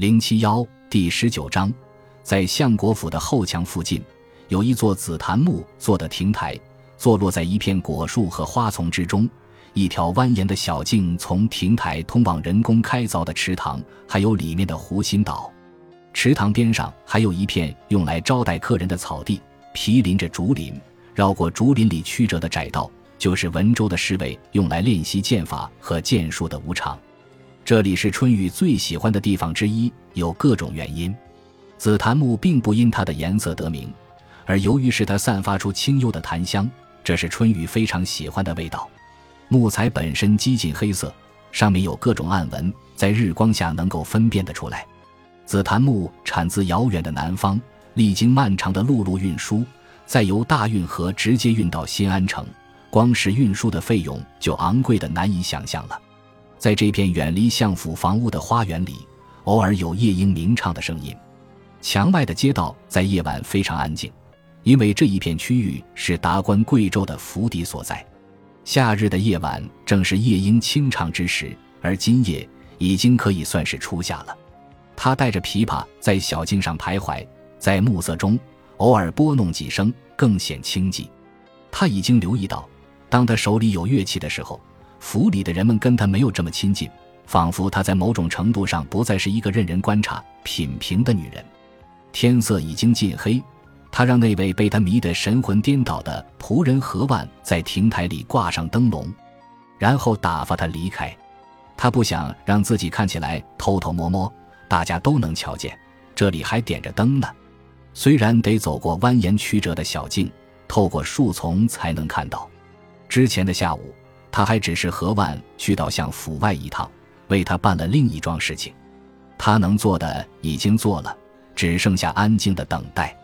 零七幺第十九章，在相国府的后墙附近，有一座紫檀木做的亭台，坐落在一片果树和花丛之中。一条蜿蜒的小径从亭台通往人工开凿的池塘，还有里面的湖心岛。池塘边上还有一片用来招待客人的草地，毗邻着竹林。绕过竹林里曲折的窄道，就是文州的侍卫用来练习剑法和剑术的武场。这里是春雨最喜欢的地方之一，有各种原因。紫檀木并不因它的颜色得名，而由于是它散发出清幽的檀香，这是春雨非常喜欢的味道。木材本身几近黑色，上面有各种暗纹，在日光下能够分辨得出来。紫檀木产自遥远的南方，历经漫长的陆路运输，再由大运河直接运到新安城，光是运输的费用就昂贵的难以想象了。在这片远离相府房屋的花园里，偶尔有夜莺鸣唱的声音。墙外的街道在夜晚非常安静，因为这一片区域是达官贵胄的府邸所在。夏日的夜晚正是夜莺清唱之时，而今夜已经可以算是初夏了。他带着琵琶在小径上徘徊，在暮色中偶尔拨弄几声，更显清寂。他已经留意到，当他手里有乐器的时候。府里的人们跟他没有这么亲近，仿佛他在某种程度上不再是一个任人观察、品评的女人。天色已经近黑，他让那位被他迷得神魂颠倒的仆人何万在亭台里挂上灯笼，然后打发他离开。他不想让自己看起来偷偷摸摸，大家都能瞧见，这里还点着灯呢。虽然得走过蜿蜒曲折的小径，透过树丛才能看到。之前的下午。他还只是何万去到向府外一趟，为他办了另一桩事情。他能做的已经做了，只剩下安静的等待。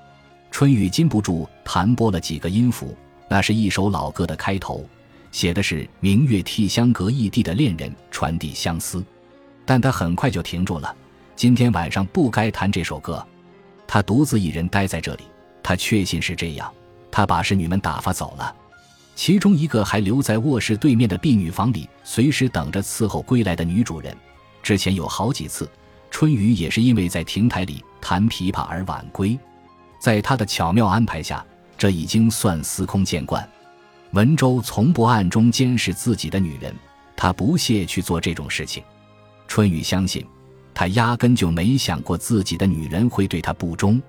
春雨禁不住弹拨了几个音符，那是一首老歌的开头，写的是明月替相隔异地的恋人传递相思。但他很快就停住了。今天晚上不该弹这首歌。他独自一人待在这里，他确信是这样。他把侍女们打发走了。其中一个还留在卧室对面的婢女房里，随时等着伺候归来的女主人。之前有好几次，春雨也是因为在亭台里弹琵琶而晚归。在他的巧妙安排下，这已经算司空见惯。文州从不暗中监视自己的女人，他不屑去做这种事情。春雨相信，他压根就没想过自己的女人会对他不忠。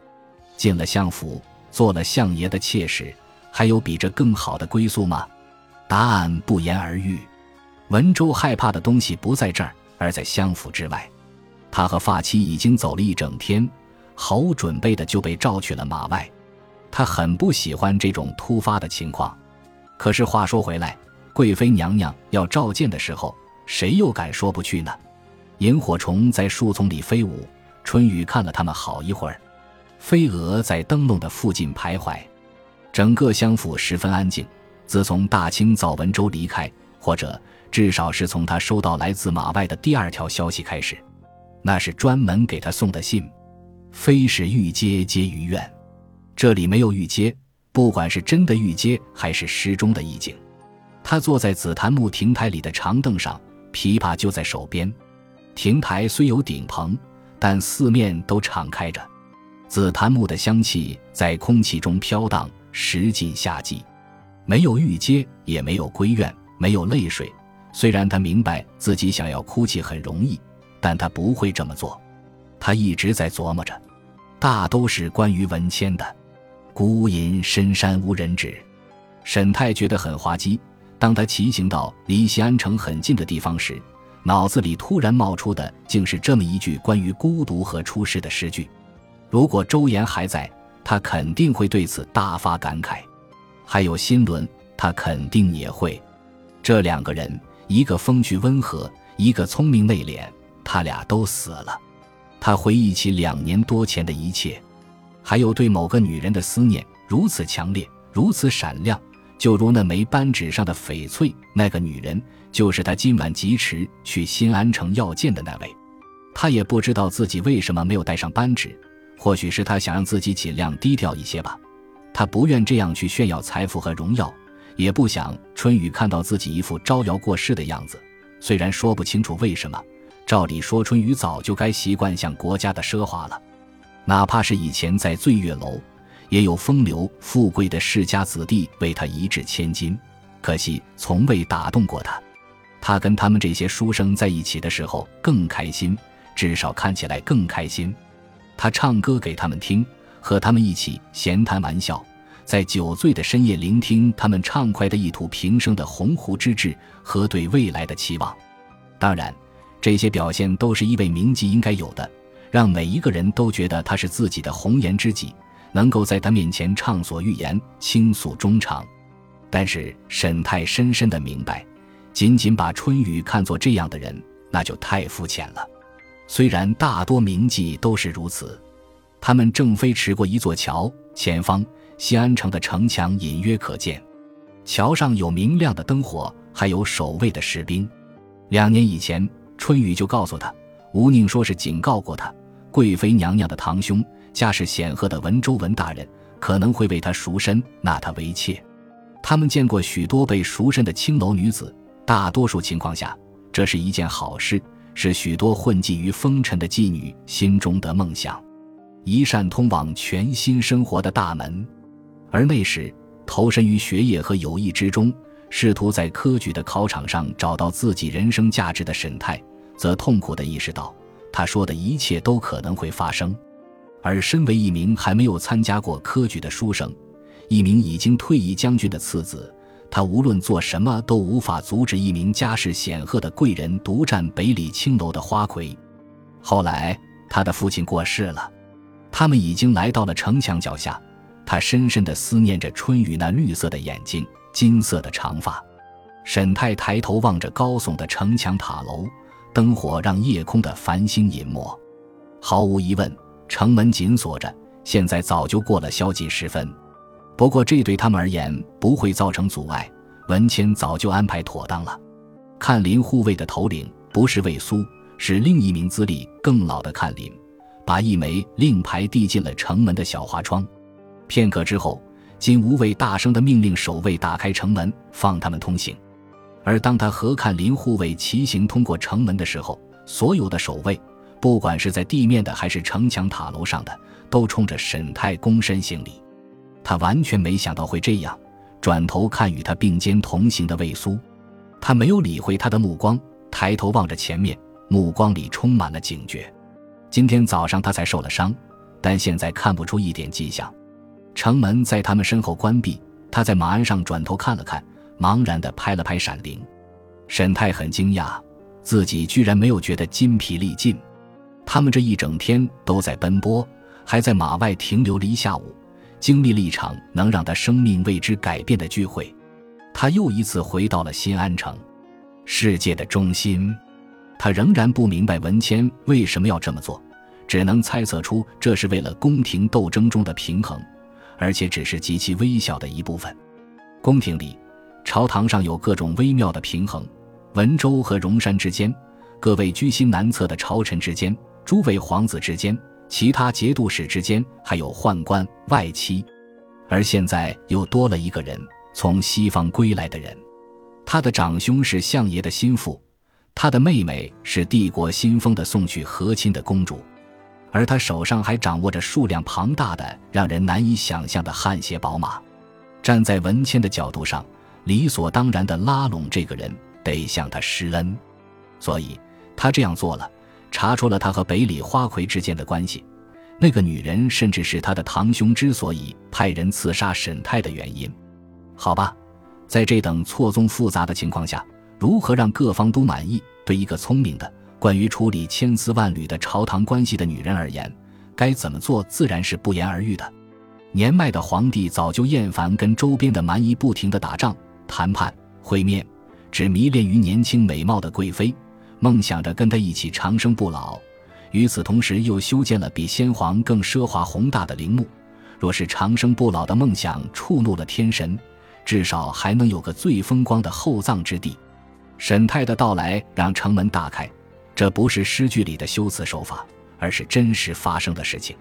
进了相府，做了相爷的妾室。还有比这更好的归宿吗？答案不言而喻。文州害怕的东西不在这儿，而在相府之外。他和发妻已经走了一整天，毫无准备的就被召去了马外。他很不喜欢这种突发的情况。可是话说回来，贵妃娘娘要召见的时候，谁又敢说不去呢？萤火虫在树丛里飞舞，春雨看了他们好一会儿。飞蛾在灯笼的附近徘徊。整个乡府十分安静。自从大清早文州离开，或者至少是从他收到来自马外的第二条消息开始，那是专门给他送的信，非是玉阶皆于愿。这里没有玉阶，不管是真的玉阶还是诗中的意境。他坐在紫檀木亭台里的长凳上，琵琶就在手边。亭台虽有顶棚，但四面都敞开着，紫檀木的香气在空气中飘荡。时近夏季，没有玉阶，也没有闺怨，没有泪水。虽然他明白自己想要哭泣很容易，但他不会这么做。他一直在琢磨着，大都是关于文谦的。孤吟深山无人知，沈泰觉得很滑稽。当他骑行到离西安城很近的地方时，脑子里突然冒出的竟是这么一句关于孤独和出世的诗句。如果周岩还在。他肯定会对此大发感慨，还有新伦，他肯定也会。这两个人，一个风趣温和，一个聪明内敛，他俩都死了。他回忆起两年多前的一切，还有对某个女人的思念，如此强烈，如此闪亮，就如那枚扳指上的翡翠。那个女人就是他今晚疾驰去新安城要见的那位。他也不知道自己为什么没有带上扳指。或许是他想让自己尽量低调一些吧，他不愿这样去炫耀财富和荣耀，也不想春雨看到自己一副招摇过市的样子。虽然说不清楚为什么，照理说，春雨早就该习惯向国家的奢华了，哪怕是以前在醉月楼，也有风流富贵的世家子弟为他一掷千金，可惜从未打动过他。他跟他们这些书生在一起的时候更开心，至少看起来更开心。他唱歌给他们听，和他们一起闲谈玩笑，在酒醉的深夜聆听他们畅快的一吐平生的鸿鹄之志和对未来的期望。当然。这些表现都是一位名妓应该有的，让每一个人都觉得他是自己的红颜知己，能够在他面前畅所欲言、倾诉衷肠。但是沈太深深的明白，仅仅把春雨看作这样的人，那就太肤浅了。虽然大多名妓都是如此，他们正飞驰过一座桥，前方西安城的城墙隐约可见，桥上有明亮的灯火，还有守卫的士兵。两年以前。春雨就告诉他，吴宁说是警告过他，贵妃娘娘的堂兄，家世显赫的文州文大人可能会为他赎身，纳他为妾。他们见过许多被赎身的青楼女子，大多数情况下，这是一件好事，是许多混迹于风尘的妓女心中的梦想，一扇通往全新生活的大门。而那时，投身于学业和友谊之中。试图在科举的考场上找到自己人生价值的沈泰，则痛苦地意识到，他说的一切都可能会发生。而身为一名还没有参加过科举的书生，一名已经退役将军的次子，他无论做什么都无法阻止一名家世显赫的贵人独占北里青楼的花魁。后来，他的父亲过世了，他们已经来到了城墙脚下，他深深地思念着春雨那绿色的眼睛。金色的长发，沈太抬头望着高耸的城墙塔楼，灯火让夜空的繁星隐没。毫无疑问，城门紧锁着，现在早就过了宵禁时分。不过这对他们而言不会造成阻碍，文谦早就安排妥当了。看林护卫的头领不是魏苏，是另一名资历更老的看林，把一枚令牌递进了城门的小花窗。片刻之后。金无畏大声的命令守卫打开城门，放他们通行。而当他和看林护卫骑行通过城门的时候，所有的守卫，不管是在地面的还是城墙塔楼上的，都冲着沈泰躬身行礼。他完全没想到会这样，转头看与他并肩同行的魏苏，他没有理会他的目光，抬头望着前面，目光里充满了警觉。今天早上他才受了伤，但现在看不出一点迹象。城门在他们身后关闭，他在马鞍上转头看了看，茫然地拍了拍闪灵。沈泰很惊讶，自己居然没有觉得筋疲力尽。他们这一整天都在奔波，还在马外停留了一下午，经历了一场能让他生命为之改变的聚会。他又一次回到了新安城，世界的中心。他仍然不明白文谦为什么要这么做，只能猜测出这是为了宫廷斗争中的平衡。而且只是极其微小的一部分。宫廷里，朝堂上有各种微妙的平衡：文州和荣山之间，各位居心难测的朝臣之间，诸位皇子之间，其他节度使之间，还有宦官、外戚。而现在又多了一个人，从西方归来的人。他的长兄是相爷的心腹，他的妹妹是帝国新封的送去和亲的公主。而他手上还掌握着数量庞大的、让人难以想象的汗血宝马。站在文谦的角度上，理所当然的拉拢这个人，得向他施恩。所以他这样做了，查出了他和北里花魁之间的关系。那个女人甚至是他的堂兄之所以派人刺杀沈泰的原因。好吧，在这等错综复杂的情况下，如何让各方都满意？对一个聪明的。关于处理千丝万缕的朝堂关系的女人而言，该怎么做自然是不言而喻的。年迈的皇帝早就厌烦跟周边的蛮夷不停的打仗、谈判、会面，只迷恋于年轻美貌的贵妃，梦想着跟他一起长生不老。与此同时，又修建了比先皇更奢华宏大的陵墓。若是长生不老的梦想触怒了天神，至少还能有个最风光的厚葬之地。沈泰的到来让城门大开。这不是诗句里的修辞手法，而是真实发生的事情。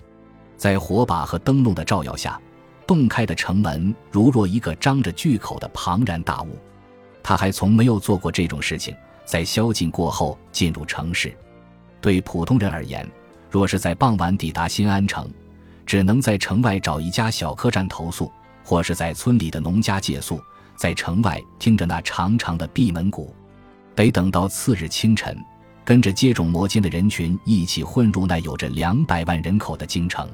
在火把和灯笼的照耀下，洞开的城门如若一个张着巨口的庞然大物。他还从没有做过这种事情，在宵禁过后进入城市。对普通人而言，若是在傍晚抵达新安城，只能在城外找一家小客栈投宿，或是在村里的农家借宿，在城外听着那长长的闭门鼓，得等到次日清晨，跟着接踵摩肩的人群一起混入那有着两百万人口的京城。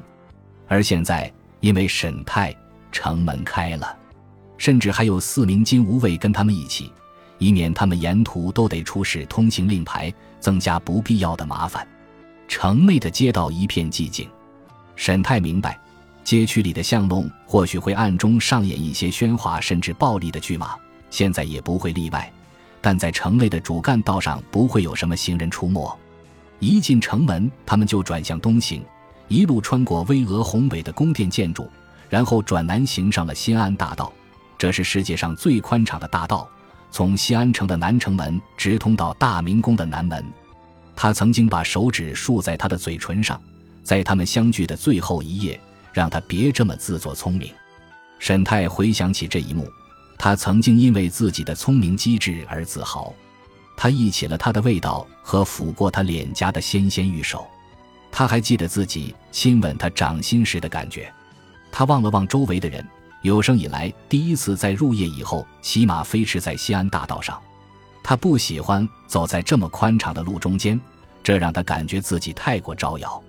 而现在，因为沈泰，城门开了。甚至还有四名金吾卫跟他们一起，以免他们沿途都得出示通行令牌，增加不必要的麻烦。城内的街道一片寂静。沈泰明白，街区里的巷弄或许会暗中上演一些喧哗甚至暴力的剧码，现在也不会例外。但在城内的主干道上不会有什么行人出没。一进城门，他们就转向东行，一路穿过巍峨宏伟的宫殿建筑，然后转南行上了新安大道。这是世界上最宽敞的大道，从西安城的南城门直通到大明宫的南门。他曾经把手指竖在他的嘴唇上，在他们相聚的最后一夜，让他别这么自作聪明。沈泰回想起这一幕，他曾经因为自己的聪明机智而自豪。他忆起了他的味道和抚过他脸颊的纤纤玉手，他还记得自己亲吻他掌心时的感觉。他望了望周围的人。有生以来第一次在入夜以后骑马飞驰在西安大道上，他不喜欢走在这么宽敞的路中间，这让他感觉自己太过招摇。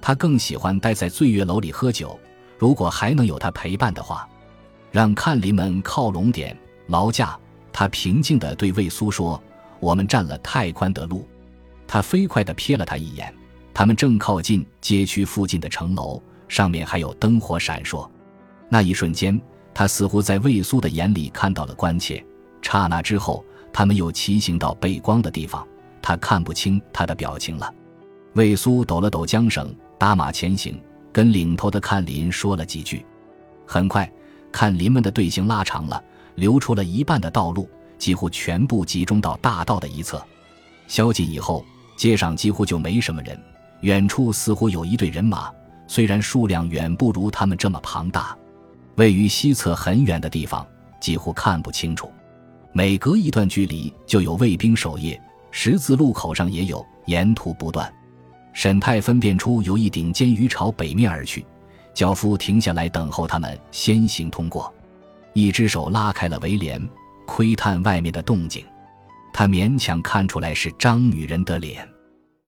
他更喜欢待在醉月楼里喝酒，如果还能有他陪伴的话，让看林们靠拢点劳驾。他平静地对魏苏说：“我们占了太宽的路。”他飞快地瞥了他一眼，他们正靠近街区附近的城楼，上面还有灯火闪烁。那一瞬间，他似乎在魏苏的眼里看到了关切。刹那之后，他们又骑行到背光的地方，他看不清他的表情了。魏苏抖了抖缰绳，打马前行，跟领头的看林说了几句。很快，看林们的队形拉长了，留出了一半的道路，几乎全部集中到大道的一侧。宵禁以后，街上几乎就没什么人。远处似乎有一队人马，虽然数量远不如他们这么庞大。位于西侧很远的地方，几乎看不清楚。每隔一段距离就有卫兵守夜，十字路口上也有，沿途不断。沈泰分辨出有一顶尖鱼朝北面而去，脚夫停下来等候他们先行通过。一只手拉开了围帘，窥探外面的动静。他勉强看出来是张女人的脸。